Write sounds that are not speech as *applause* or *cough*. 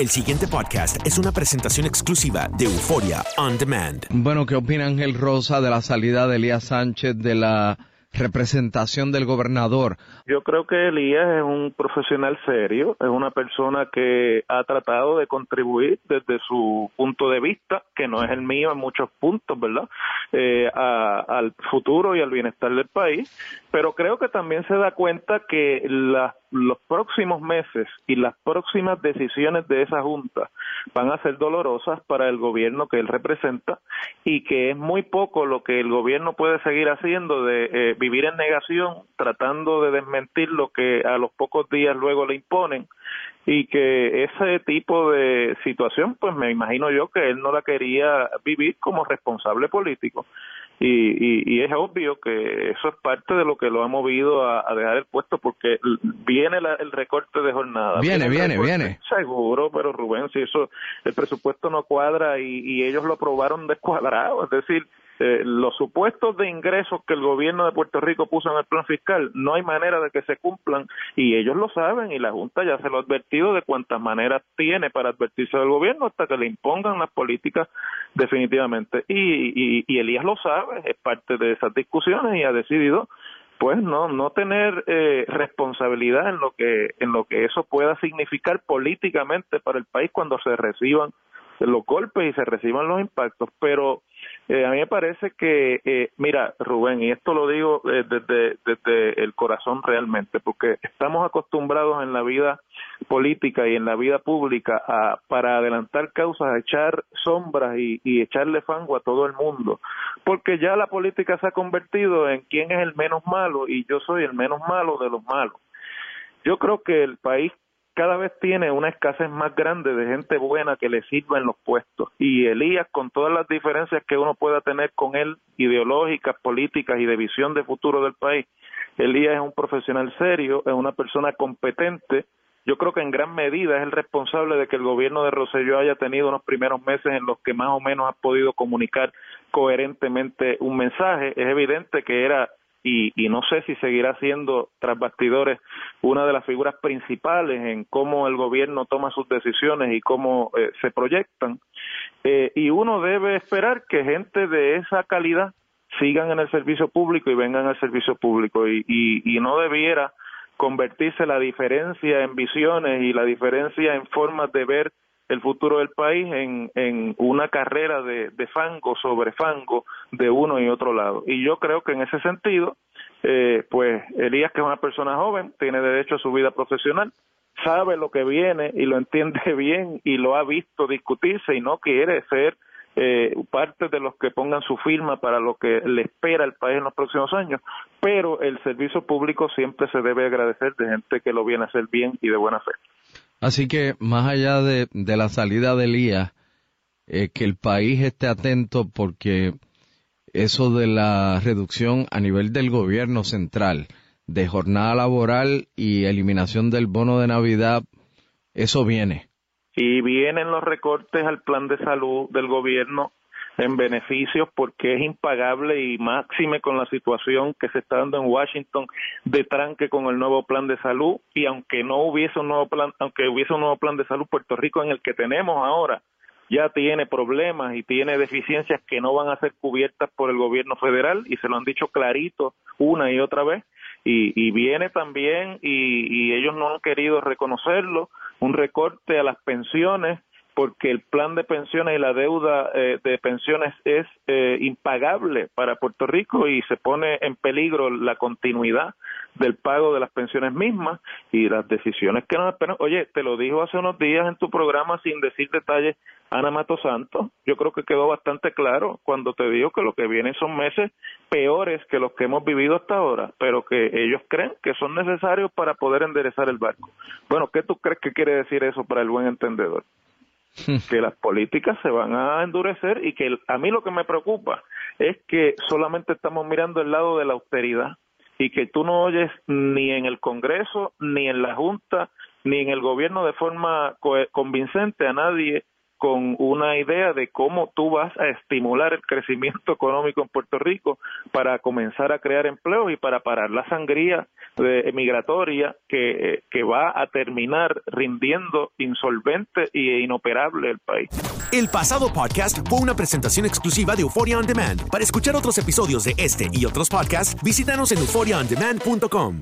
El siguiente podcast es una presentación exclusiva de Euforia On Demand. Bueno, ¿qué opina Ángel Rosa de la salida de Elías Sánchez de la representación del gobernador. Yo creo que Elías es un profesional serio, es una persona que ha tratado de contribuir desde su punto de vista, que no es el mío en muchos puntos, ¿verdad?, eh, al futuro y al bienestar del país, pero creo que también se da cuenta que las los próximos meses y las próximas decisiones de esa Junta van a ser dolorosas para el gobierno que él representa y que es muy poco lo que el gobierno puede seguir haciendo de eh, vivir en negación, tratando de desmentir lo que a los pocos días luego le imponen y que ese tipo de situación, pues me imagino yo que él no la quería vivir como responsable político. Y, y, es obvio que eso es parte de lo que lo ha movido a, dejar el puesto porque viene el recorte de jornada. Viene, viene, viene. Seguro, pero Rubén, si eso, el presupuesto no cuadra y, y ellos lo aprobaron descuadrado, es decir, eh, los supuestos de ingresos que el gobierno de Puerto Rico puso en el plan fiscal, no hay manera de que se cumplan y ellos lo saben y la Junta ya se lo ha advertido de cuántas maneras tiene para advertirse del gobierno hasta que le impongan las políticas definitivamente. Y, y, Elías lo sabe, es parte de esas discusiones y ha decidido pues no no tener eh, responsabilidad en lo que en lo que eso pueda significar políticamente para el país cuando se reciban los golpes y se reciban los impactos pero eh, a mí me parece que, eh, mira, Rubén, y esto lo digo eh, desde, desde el corazón realmente, porque estamos acostumbrados en la vida política y en la vida pública a, para adelantar causas, a echar sombras y, y echarle fango a todo el mundo, porque ya la política se ha convertido en quién es el menos malo y yo soy el menos malo de los malos. Yo creo que el país cada vez tiene una escasez más grande de gente buena que le sirva en los puestos. Y Elías, con todas las diferencias que uno pueda tener con él, ideológicas, políticas y de visión de futuro del país, Elías es un profesional serio, es una persona competente. Yo creo que en gran medida es el responsable de que el gobierno de Roselló haya tenido unos primeros meses en los que más o menos ha podido comunicar coherentemente un mensaje. Es evidente que era y, y no sé si seguirá siendo tras bastidores una de las figuras principales en cómo el gobierno toma sus decisiones y cómo eh, se proyectan. Eh, y uno debe esperar que gente de esa calidad sigan en el servicio público y vengan al servicio público y, y, y no debiera convertirse la diferencia en visiones y la diferencia en formas de ver el futuro del país en, en una carrera de, de, fango sobre fango de uno y otro lado. Y yo creo que en ese sentido, eh, pues Elías, que es una persona joven, tiene derecho a su vida profesional, sabe lo que viene y lo entiende *laughs* bien y lo ha visto discutirse y no quiere ser eh, parte de los que pongan su firma para lo que le espera al país en los próximos años, pero el servicio público siempre se debe agradecer de gente que lo viene a hacer bien y de buena fe. Así que más allá de, la salida de Elías, eh, que el país esté atento porque eso de la reducción a nivel del gobierno central de jornada laboral y eliminación del bono de Navidad, eso viene. Y vienen los recortes al plan de salud del gobierno en beneficios porque es impagable y máxime con la situación que se está dando en Washington de tranque con el nuevo plan de salud. Y aunque no hubiese un nuevo plan, aunque hubiese un nuevo plan de salud Puerto Rico en el que tenemos ahora ya tiene problemas y tiene deficiencias que no van a ser cubiertas por el gobierno federal y se lo han dicho clarito una y otra vez. Y, y viene también y, y ellos no han querido reconocerlo un recorte a las pensiones porque el plan de pensiones y la deuda eh, de pensiones es eh, impagable para Puerto Rico y se pone en peligro la continuidad del pago de las pensiones mismas y las decisiones que nos esperan. Oye, te lo dijo hace unos días en tu programa sin decir detalles Ana Mato Santos. Yo creo que quedó bastante claro cuando te digo que lo que viene son meses peores que los que hemos vivido hasta ahora, pero que ellos creen que son necesarios para poder enderezar el barco. Bueno, ¿qué tú crees que quiere decir eso para el buen entendedor? *laughs* que las políticas se van a endurecer y que a mí lo que me preocupa es que solamente estamos mirando el lado de la austeridad y que tú no oyes ni en el Congreso, ni en la Junta, ni en el gobierno de forma convincente a nadie con una idea de cómo tú vas a estimular el crecimiento *laughs* económico en Puerto Rico para comenzar a crear empleos y para parar la sangría de, migratoria que, que va a terminar rindiendo insolvente e inoperable el país. El pasado podcast fue una presentación exclusiva de Euphoria On Demand. Para escuchar otros episodios de este y otros podcasts, visítanos en euphoriaondemand.com.